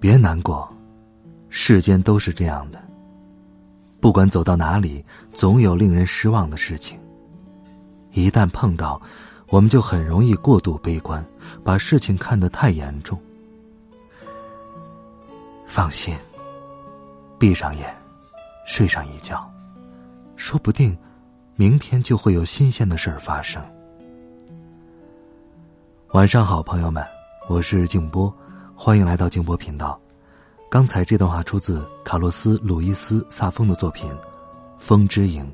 别难过，世间都是这样的。不管走到哪里，总有令人失望的事情。一旦碰到，我们就很容易过度悲观，把事情看得太严重。放心，闭上眼，睡上一觉，说不定明天就会有新鲜的事儿发生。晚上好，朋友们，我是静波。欢迎来到静波频道。刚才这段话出自卡洛斯·鲁伊斯·萨丰的作品《风之影》。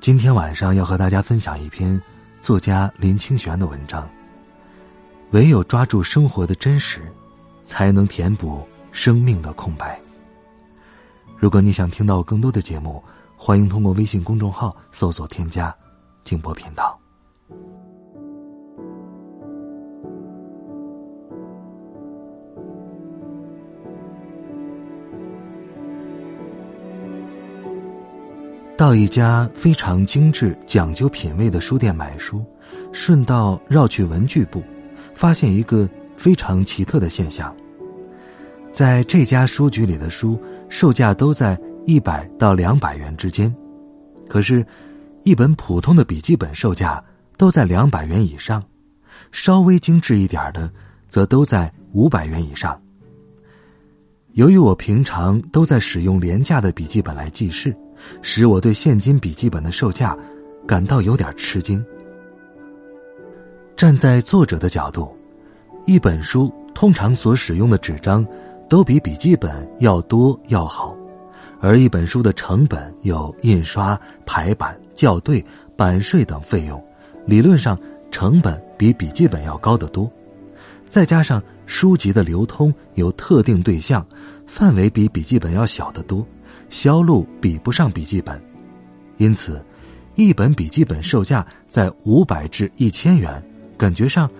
今天晚上要和大家分享一篇作家林清玄的文章。唯有抓住生活的真实，才能填补生命的空白。如果你想听到更多的节目，欢迎通过微信公众号搜索添加“静波频道”。到一家非常精致、讲究品味的书店买书，顺道绕去文具部，发现一个非常奇特的现象：在这家书局里的书售价都在一百到两百元之间，可是，一本普通的笔记本售价都在两百元以上，稍微精致一点的则都在五百元以上。由于我平常都在使用廉价的笔记本来记事。使我对现金笔记本的售价感到有点吃惊。站在作者的角度，一本书通常所使用的纸张都比笔记本要多要好，而一本书的成本有印刷、排版、校对、版税等费用，理论上成本比笔记本要高得多。再加上书籍的流通有特定对象，范围比笔记本要小得多。销路比不上笔记本，因此，一本笔记本售价在五百至一千元，感觉上，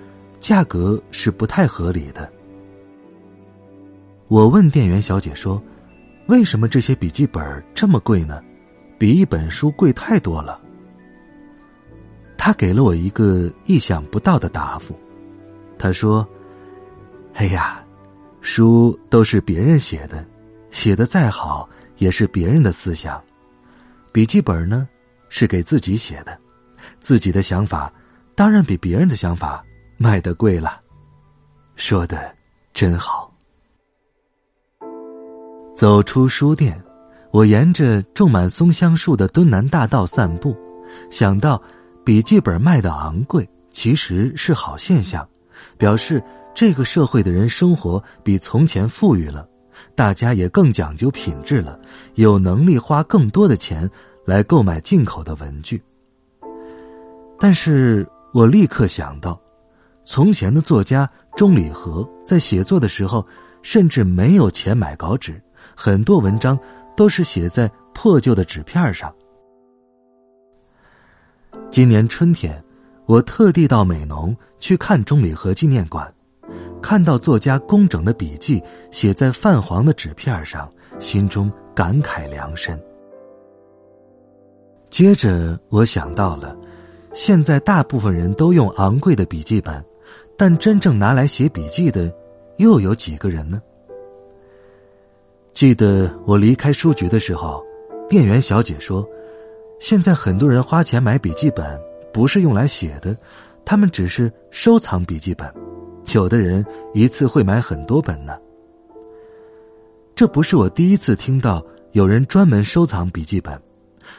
价格是不太合理的。我问店员小姐说：“为什么这些笔记本这么贵呢？比一本书贵太多了。”她给了我一个意想不到的答复，她说：“哎呀，书都是别人写的，写的再好。”也是别人的思想，笔记本呢是给自己写的，自己的想法当然比别人的想法卖的贵了。说的真好。走出书店，我沿着种满松香树的敦南大道散步，想到笔记本卖的昂贵其实是好现象，表示这个社会的人生活比从前富裕了。大家也更讲究品质了，有能力花更多的钱来购买进口的文具。但是我立刻想到，从前的作家钟理和在写作的时候，甚至没有钱买稿纸，很多文章都是写在破旧的纸片上。今年春天，我特地到美浓去看钟理和纪念馆。看到作家工整的笔记写在泛黄的纸片上，心中感慨良深。接着，我想到了，现在大部分人都用昂贵的笔记本，但真正拿来写笔记的，又有几个人呢？记得我离开书局的时候，店员小姐说：“现在很多人花钱买笔记本，不是用来写的，他们只是收藏笔记本。”有的人一次会买很多本呢。这不是我第一次听到有人专门收藏笔记本，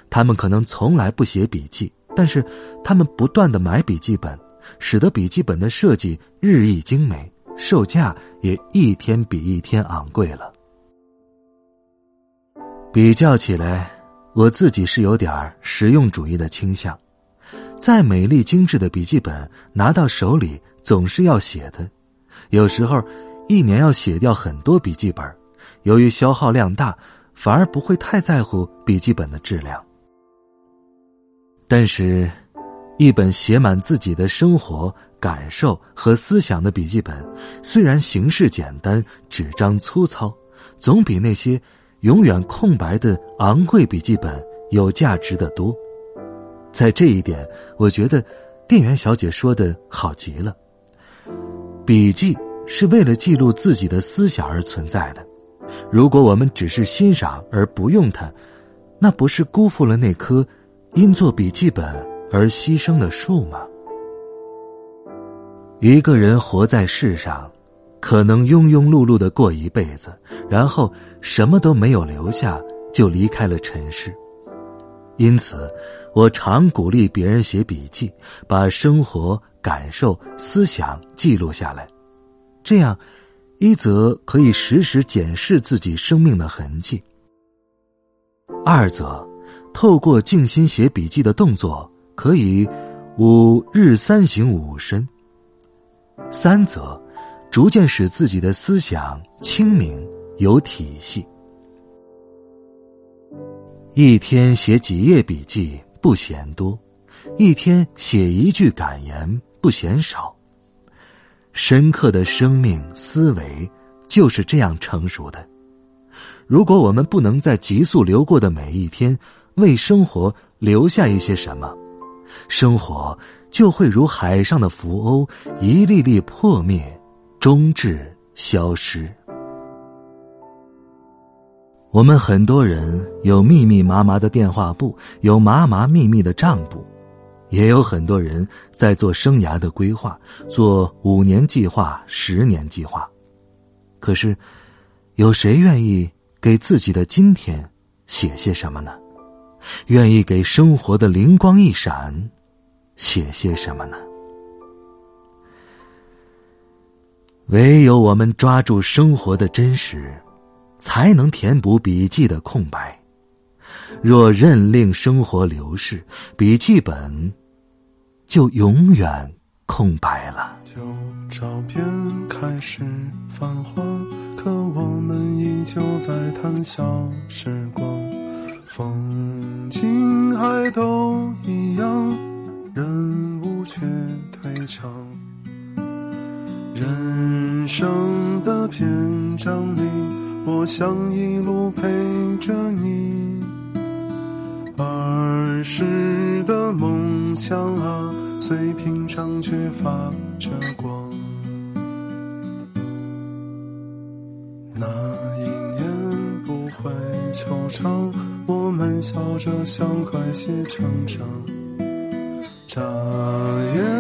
他们可能从来不写笔记，但是他们不断的买笔记本，使得笔记本的设计日益精美，售价也一天比一天昂贵了。比较起来，我自己是有点实用主义的倾向。再美丽精致的笔记本拿到手里总是要写的，有时候一年要写掉很多笔记本，由于消耗量大，反而不会太在乎笔记本的质量。但是，一本写满自己的生活感受和思想的笔记本，虽然形式简单、纸张粗糙，总比那些永远空白的昂贵笔记本有价值的多。在这一点，我觉得店员小姐说的好极了。笔记是为了记录自己的思想而存在的，如果我们只是欣赏而不用它，那不是辜负了那棵因做笔记本而牺牲的树吗？一个人活在世上，可能庸庸碌碌的过一辈子，然后什么都没有留下，就离开了尘世。因此，我常鼓励别人写笔记，把生活感受、思想记录下来。这样，一则可以时时检视自己生命的痕迹；二则，透过静心写笔记的动作，可以五日三省吾身；三则，逐渐使自己的思想清明有体系。一天写几页笔记不嫌多，一天写一句感言不嫌少。深刻的生命思维就是这样成熟的。如果我们不能在急速流过的每一天为生活留下一些什么，生活就会如海上的浮鸥，一粒粒破灭，终至消失。我们很多人有密密麻麻的电话簿，有麻麻密密的账簿，也有很多人在做生涯的规划，做五年计划、十年计划。可是，有谁愿意给自己的今天写些什么呢？愿意给生活的灵光一闪写些什么呢？唯有我们抓住生活的真实。才能填补笔记的空白。若任令生活流逝，笔记本就永远空白了。旧照片开始泛黄，可我们依旧在谈笑时光。风景还都一样，人物却退场。人生的篇章里。我想一路陪着你，儿时的梦想啊，最平常却发着光。那一年不会惆怅，我们笑着向快些成长，眨眼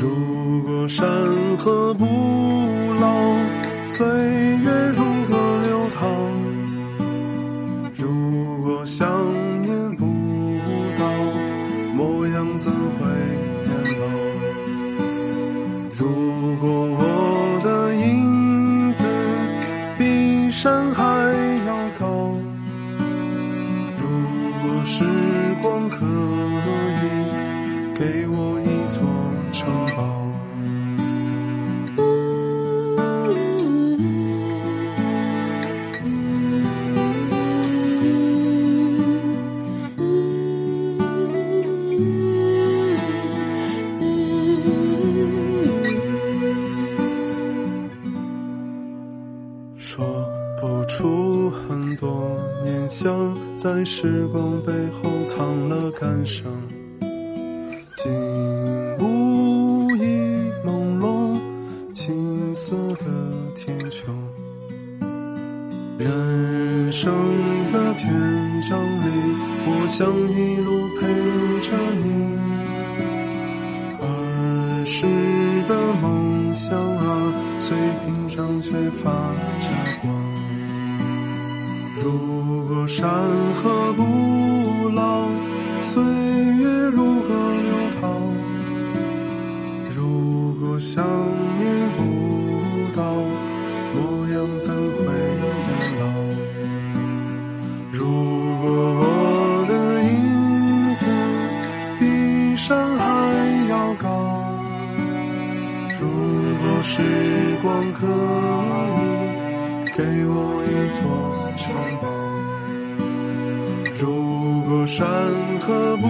如果山河不老，岁月如歌流淌。如果想念不到，模样怎会变老？如果我的影子比山还要高，如果时光可时光背后藏了感伤，景物已朦胧，青色的天穹。人生的篇章里，我想一路陪着你。儿时的梦想啊，最平常却发着光。山河不老，岁月如歌流淌。如果想念不到，模样怎会变老？如果我的影子比山还要高，如果时光可以给我一座城堡。有山河不